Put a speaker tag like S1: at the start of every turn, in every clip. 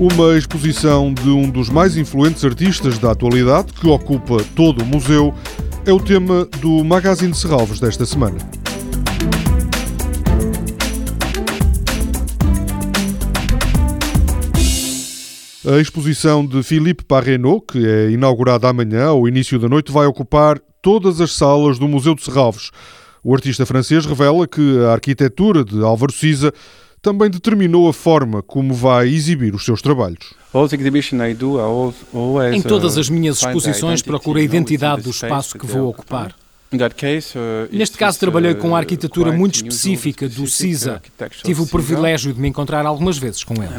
S1: Uma exposição de um dos mais influentes artistas da atualidade, que ocupa todo o museu, é o tema do Magazine de Serralves desta semana. A exposição de Philippe Parrenot, que é inaugurada amanhã, ao início da noite, vai ocupar todas as salas do Museu de Serralves. O artista francês revela que a arquitetura de Álvaro Siza também determinou a forma como vai exibir os seus trabalhos.
S2: Em todas as minhas exposições procuro a identidade do espaço que vou ocupar. Uh, Neste caso, trabalhei com a uh, arquitetura muito específica do CISA. Tive o privilégio de me encontrar algumas vezes com ele.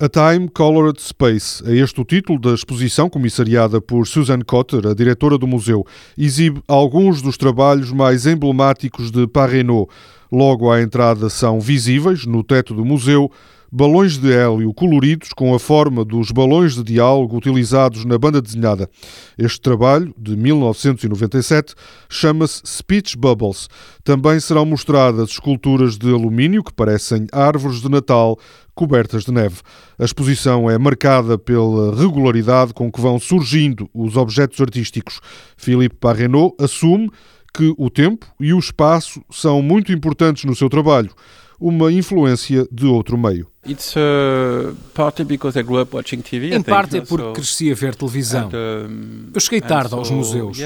S1: A Time Colored Space é este o título da exposição comissariada por Susan Cotter, a diretora do museu. Exibe alguns dos trabalhos mais emblemáticos de Parrenot. Logo à entrada são visíveis, no teto do museu, balões de hélio coloridos com a forma dos balões de diálogo utilizados na banda desenhada. Este trabalho, de 1997, chama-se Speech Bubbles. Também serão mostradas esculturas de alumínio que parecem árvores de Natal cobertas de neve. A exposição é marcada pela regularidade com que vão surgindo os objetos artísticos. Philippe Parrenot assume que o tempo e o espaço são muito importantes no seu trabalho uma influência de outro meio.
S2: Uh, em parte é porque cresci a ver televisão. Eu cheguei tarde aos museus.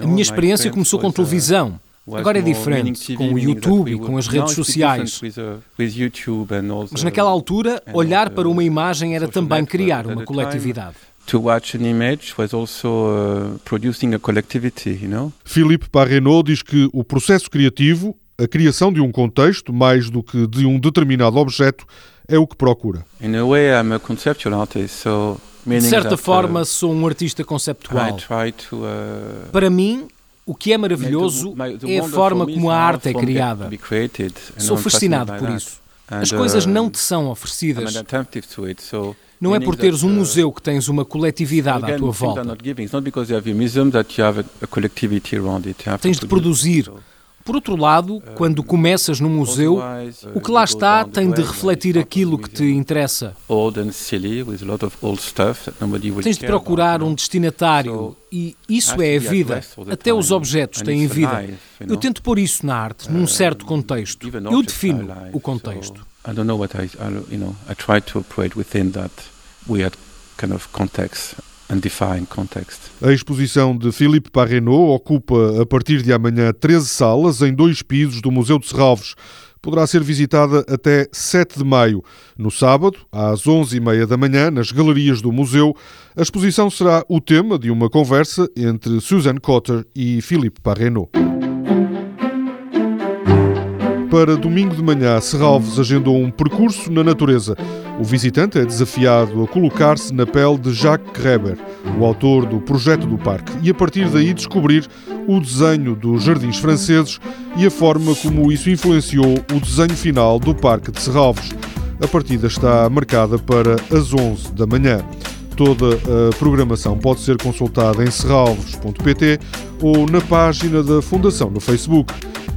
S2: A minha experiência começou com uh, televisão. Agora é diferente, com o YouTube e com as redes sociais. Mas naquela altura, olhar para uma uh, imagem era também criar uma coletividade. To watch an image was also uh, producing a collectivity,
S1: you know? Philippe Parrenot diz que o processo criativo a criação de um contexto, mais do que de um determinado objeto, é o que procura.
S2: De certa uh, forma, sou um artista conceptual. Uh, Para mim, o que é maravilhoso é a forma como a arte é criada. Sou fascinado por isso. As coisas uh, não te são oferecidas. Não é por teres um museu que tens uma coletividade à tua volta. Tens de produzir. Por outro lado, quando começas no museu, o que lá está tem de refletir aquilo que te interessa. Tens de procurar um destinatário e isso é a vida. Até os objetos têm vida. Eu tento pôr isso na arte, num certo contexto. Eu defino o contexto. I don't know what I, you know, I.
S1: A exposição de Philippe Parrenot ocupa a partir de amanhã 13 salas em dois pisos do Museu de Serralves. Poderá ser visitada até 7 de maio. No sábado, às 11h30 da manhã, nas galerias do museu, a exposição será o tema de uma conversa entre Suzanne Cotter e Philippe Parrenot. Para domingo de manhã, Serralves agendou um percurso na natureza. O visitante é desafiado a colocar-se na pele de Jacques Kreber, o autor do projeto do parque, e a partir daí descobrir o desenho dos jardins franceses e a forma como isso influenciou o desenho final do Parque de Serralves. A partida está marcada para as 11 da manhã. Toda a programação pode ser consultada em serralves.pt ou na página da Fundação no Facebook.